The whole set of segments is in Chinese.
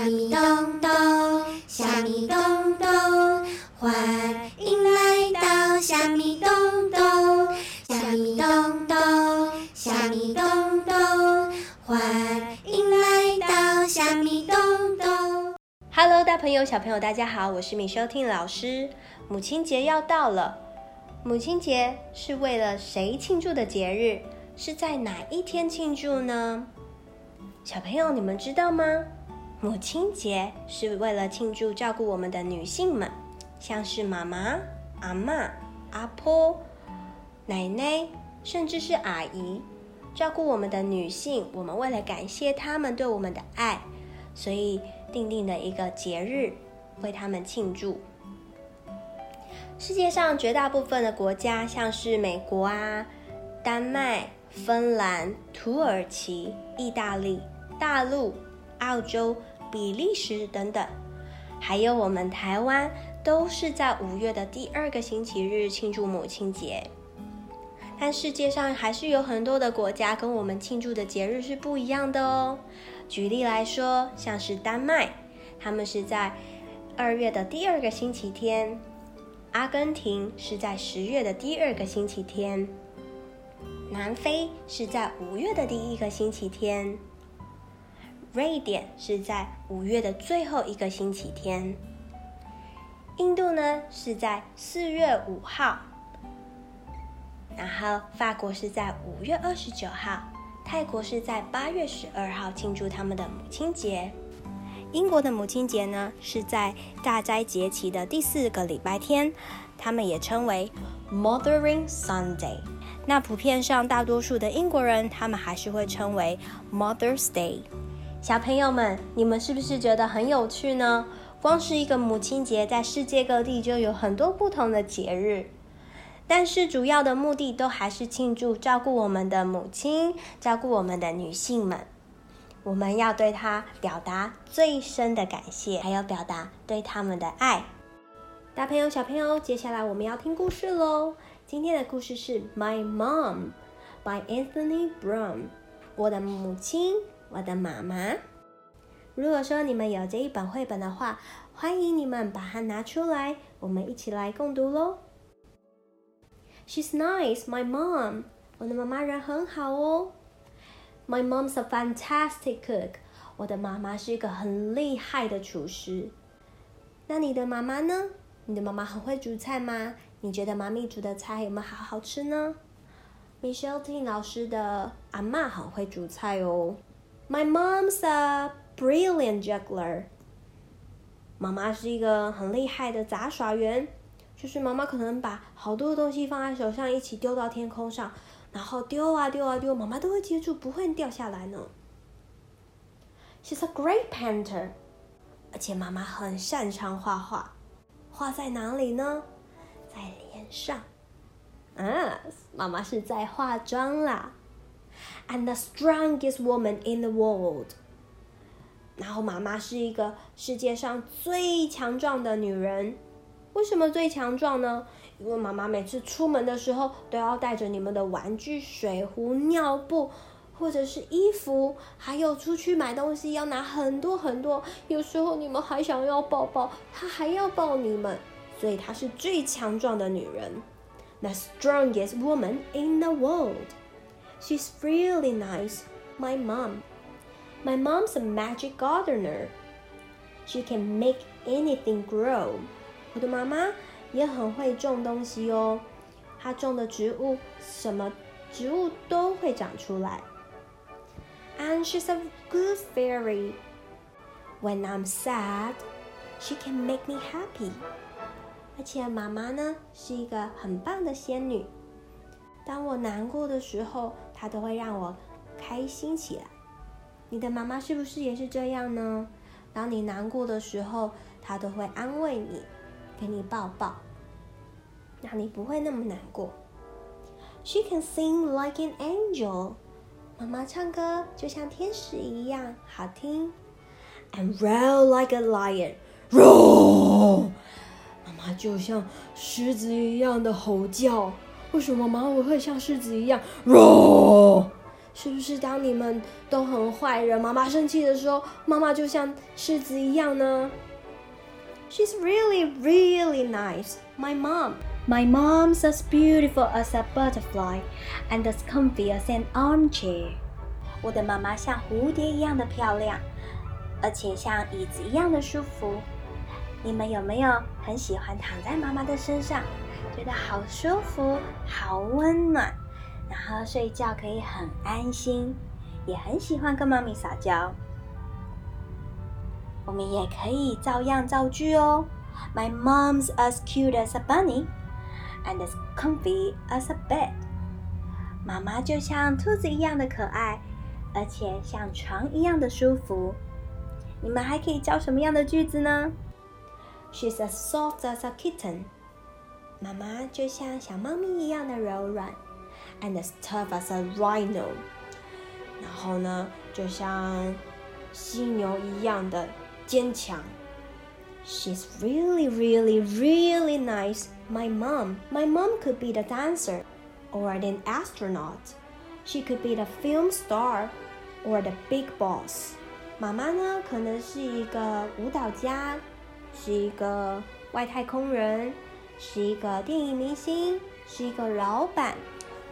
虾米咚咚，虾米咚咚，欢迎来到虾米咚咚，虾米咚咚，虾米咚咚，欢迎来到虾米咚咚。Hello，大朋友、小朋友，大家好，我是米收听老师。母亲节要到了，母亲节是为了谁庆祝的节日？是在哪一天庆祝呢？小朋友，你们知道吗？母亲节是为了庆祝照顾我们的女性们，像是妈妈、阿嬷、阿婆、奶奶，甚至是阿姨，照顾我们的女性。我们为了感谢她们对我们的爱，所以定定了一个节日，为她们庆祝。世界上绝大部分的国家，像是美国啊、丹麦、芬兰、土耳其、意大利、大陆、澳洲。比利时等等，还有我们台湾，都是在五月的第二个星期日庆祝母亲节。但世界上还是有很多的国家跟我们庆祝的节日是不一样的哦。举例来说，像是丹麦，他们是在二月的第二个星期天；阿根廷是在十月的第二个星期天；南非是在五月的第一个星期天。瑞典是在五月的最后一个星期天，印度呢是在四月五号，然后法国是在五月二十九号，泰国是在八月十二号庆祝他们的母亲节。英国的母亲节呢是在大斋节期的第四个礼拜天，他们也称为 Mothering Sunday。那普遍上大多数的英国人，他们还是会称为 Mother's Day。小朋友们，你们是不是觉得很有趣呢？光是一个母亲节，在世界各地就有很多不同的节日，但是主要的目的都还是庆祝照顾我们的母亲，照顾我们的女性们。我们要对她表达最深的感谢，还有表达对他们的爱。大朋友、小朋友，接下来我们要听故事喽。今天的故事是《My Mom》by Anthony Brown，我的母亲。我的妈妈，如果说你们有这一本绘本的话，欢迎你们把它拿出来，我们一起来共读喽。She's nice, my mom. 我的妈妈人很好哦。My mom's a fantastic cook. 我的妈妈是一个很厉害的厨师。那你的妈妈呢？你的妈妈很会煮菜吗？你觉得妈咪煮的菜有没有好好吃呢？Michelle Ting 老师的阿嬷很会煮菜哦。My mom's a brilliant juggler. 妈妈是一个很厉害的杂耍员，就是妈妈可能把好多东西放在手上，一起丢到天空上，然后丢啊丢啊丢，妈妈都会接住，不会掉下来呢。She's a great painter. 而且妈妈很擅长画画，画在哪里呢？在脸上。啊，妈妈是在化妆啦。And the strongest woman in the world。然后妈妈是一个世界上最强壮的女人。为什么最强壮呢？因为妈妈每次出门的时候都要带着你们的玩具、水壶、尿布，或者是衣服，还有出去买东西要拿很多很多。有时候你们还想要抱抱，她还要抱你们，所以她是最强壮的女人。The strongest woman in the world。She's really nice, my mom. My mom's a magic gardener. She can make anything grow. 我的妈妈也很会种东西哦，她种的植物，什么植物都会长出来。And she's a good fairy. When I'm sad, she can make me happy. 而且妈妈呢，是一个很棒的仙女。 当我难过的时候，他都会让我开心起来。你的妈妈是不是也是这样呢？当你难过的时候，她都会安慰你，给你抱抱，让你不会那么难过。She can sing like an angel。妈妈唱歌就像天使一样好听。And roar like a lion。Roar。妈妈就像狮子一样的吼叫。为什么妈妈会像狮子一样是不是当你们都很坏人，妈妈生气的时候，妈妈就像狮子一样呢？She's really, really nice, my mom. My mom's as beautiful as a butterfly and as comfy as an armchair. 我的妈妈像蝴蝶一样的漂亮，而且像椅子一样的舒服。你们有没有很喜欢躺在妈妈的身上，觉得好舒服、好温暖，然后睡觉可以很安心，也很喜欢跟妈咪撒娇？我们也可以照样造句哦。My mom's as cute as a bunny and as comfy as a bed。妈妈就像兔子一样的可爱。而且像床一样的舒服，你们还可以教什么样的句子呢？She's as soft as a kitten。妈妈就像小猫咪一样的柔软，and as tough as a rhino。然后呢，就像犀牛一样的坚强。She's really, really, really nice. My mom, my mom could be the dancer or an astronaut. She could be the film star or the big boss。妈妈呢，可能是一个舞蹈家，是一个外太空人， 是一个电影明星，是一个老板。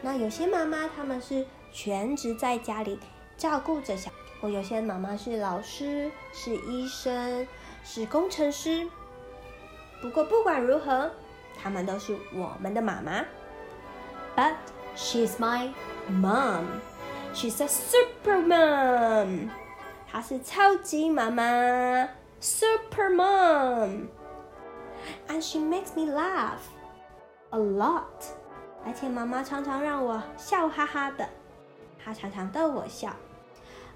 那有些妈妈她们是全职在家里照顾着小，或有些妈妈是老师，是医生，是工程师。不过不管如何，她们都是我们的妈妈。But she's my Mom, she's a super mom. 她是超级妈妈，super mom. And she makes me laugh a lot. 而且妈妈常常让我笑哈哈的，她常常逗我笑。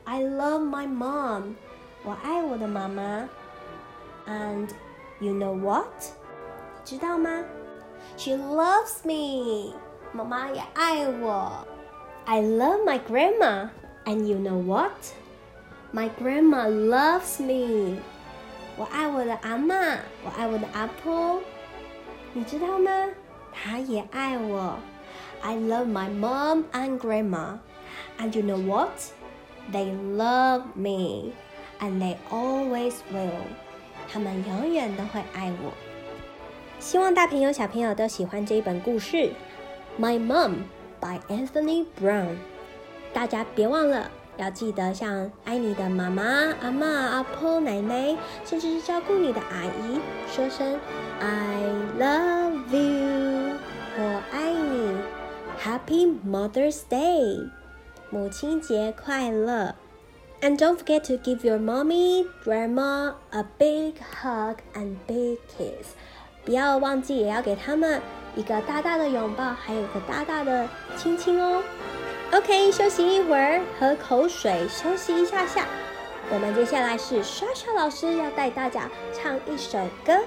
I love my mom. 我爱我的妈妈。And you know what? 知道吗？She loves me. 妈妈也爱我。I love my grandma, and you know what? My grandma loves me. 我爱我的阿嬷，我爱我的阿婆，你知道吗？她也爱我。I love my mom and grandma, and you know what? They love me, and they always will. 他们永远都会爱我。希望大朋友小朋友都喜欢这一本故事。My mom. by Anthony Brown，大家别忘了要记得向爱你的妈妈、阿嬷、阿婆、奶奶，甚至是照顾你的阿姨说声 I love you，我爱你，Happy Mother's Day，母亲节快乐，And don't forget to give your mommy, grandma a big hug and big kiss，不要忘记也要给他们。一个大大的拥抱，还有一个大大的亲亲哦。OK，休息一会儿，喝口水，休息一下下。我们接下来是莎莎老师要带大家唱一首歌。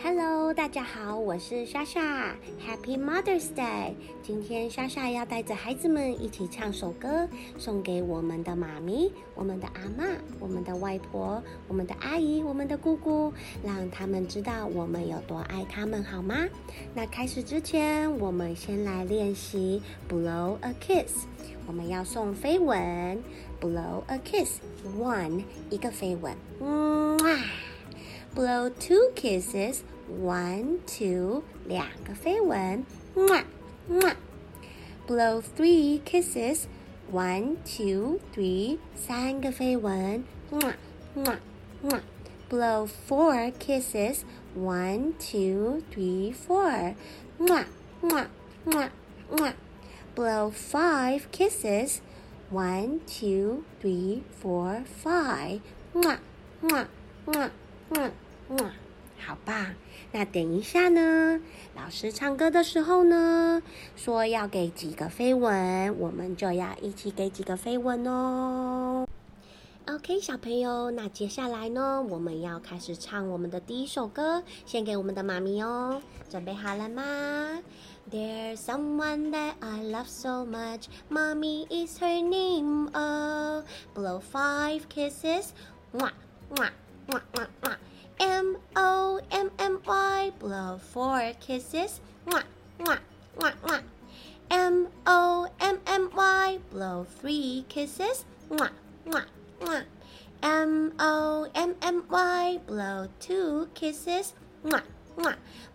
Hello，大家好，我是莎莎，Happy Mother's Day。今天莎莎要带着孩子们一起唱首歌，送给我们的妈咪、我们的阿嬷、我们的外婆、我们的阿姨、我们的姑姑，让他们知道我们有多爱他们，好吗？那开始之前，我们先来练习 Blow a kiss。我们要送飞吻，Blow a kiss，one 一个飞吻，嗯啊。Blow two kisses, one, two，两个飞吻，么么。Blow three kisses, one, two, three，三个飞吻，么么么。Blow four kisses, one, two, three, four，么么么么。Blow five kisses, one, two, three, four, five，么么么。 嗯，哇，好吧，那等一下呢？老师唱歌的时候呢，说要给几个飞吻，我们就要一起给几个飞吻哦。OK，小朋友，那接下来呢，我们要开始唱我们的第一首歌，献给我们的妈咪哦。准备好了吗？There's someone that I love so much. Mommy is her name. Oh, blow five kisses. 哇哇。M O M M Y, blow four kisses. M O M M Y, blow three kisses. M O M M Y, blow two kisses.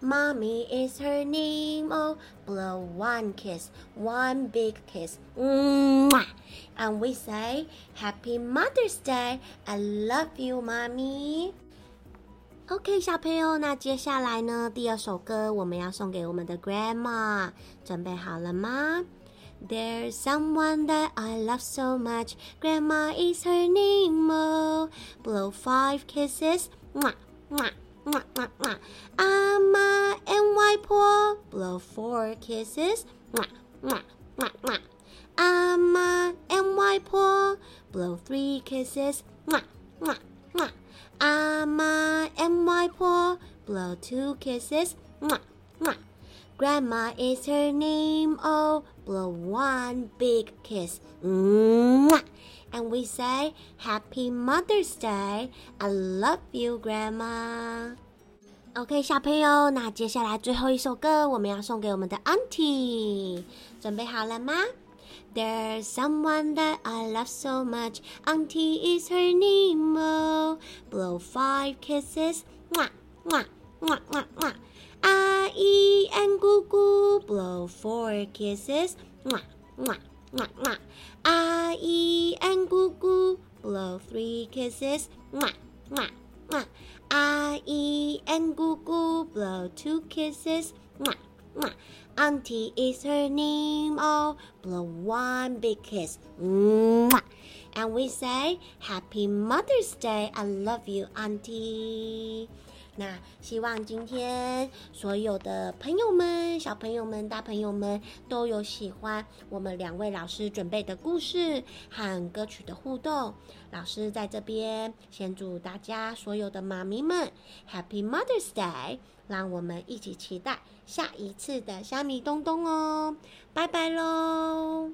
Mommy is her name, oh, blow one kiss, one big kiss, mwah. And we say, Happy Mother's Day, I love you, Mommy. OK，小朋友，那接下来呢？第二首歌我们要送给我们的 Grandma，准备好了吗？There's someone that I love so much, Grandma is her name. Oh, blow five kisses, mwah, mwah, Mwah, mwah, mwah. Ama and Waipo blow four kisses. Mwah, mwah, mwah, mwah. Ama and Waipo blow three kisses. Mwah, mwah, mwah. Ama and Waipo blow two kisses. Mwah, mwah. Grandma is her name. Oh, blow one big kiss. Mwah And we say, Happy Mother's Day, I love you, Grandma. OK，小朋友，那接下来最后一首歌，我们要送给我们的 Auntie，准备好了吗？There's someone that I love so much. Auntie is her name. Oh, blow five kisses. Mwah, mwah, mwah, mwah, mwah. 阿姨 and 姑姑 blow four kisses. Mwah, mwah, mwah, mwah. I, E, and Goo Goo blow three kisses, mwah, mwah, mwah. I, E, and Goo Goo blow two kisses, mwah, mwah. Auntie is her name, oh, blow one big kiss, mwah. And we say, Happy Mother's Day, I love you, Auntie. 那希望今天所有的朋友们、小朋友们、大朋友们都有喜欢我们两位老师准备的故事和歌曲的互动。老师在这边先祝大家所有的妈咪们 Happy Mother's Day，让我们一起期待下一次的虾米东东哦！拜拜喽！